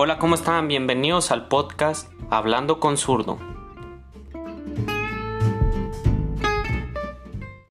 Hola, ¿cómo están? Bienvenidos al podcast Hablando con Zurdo.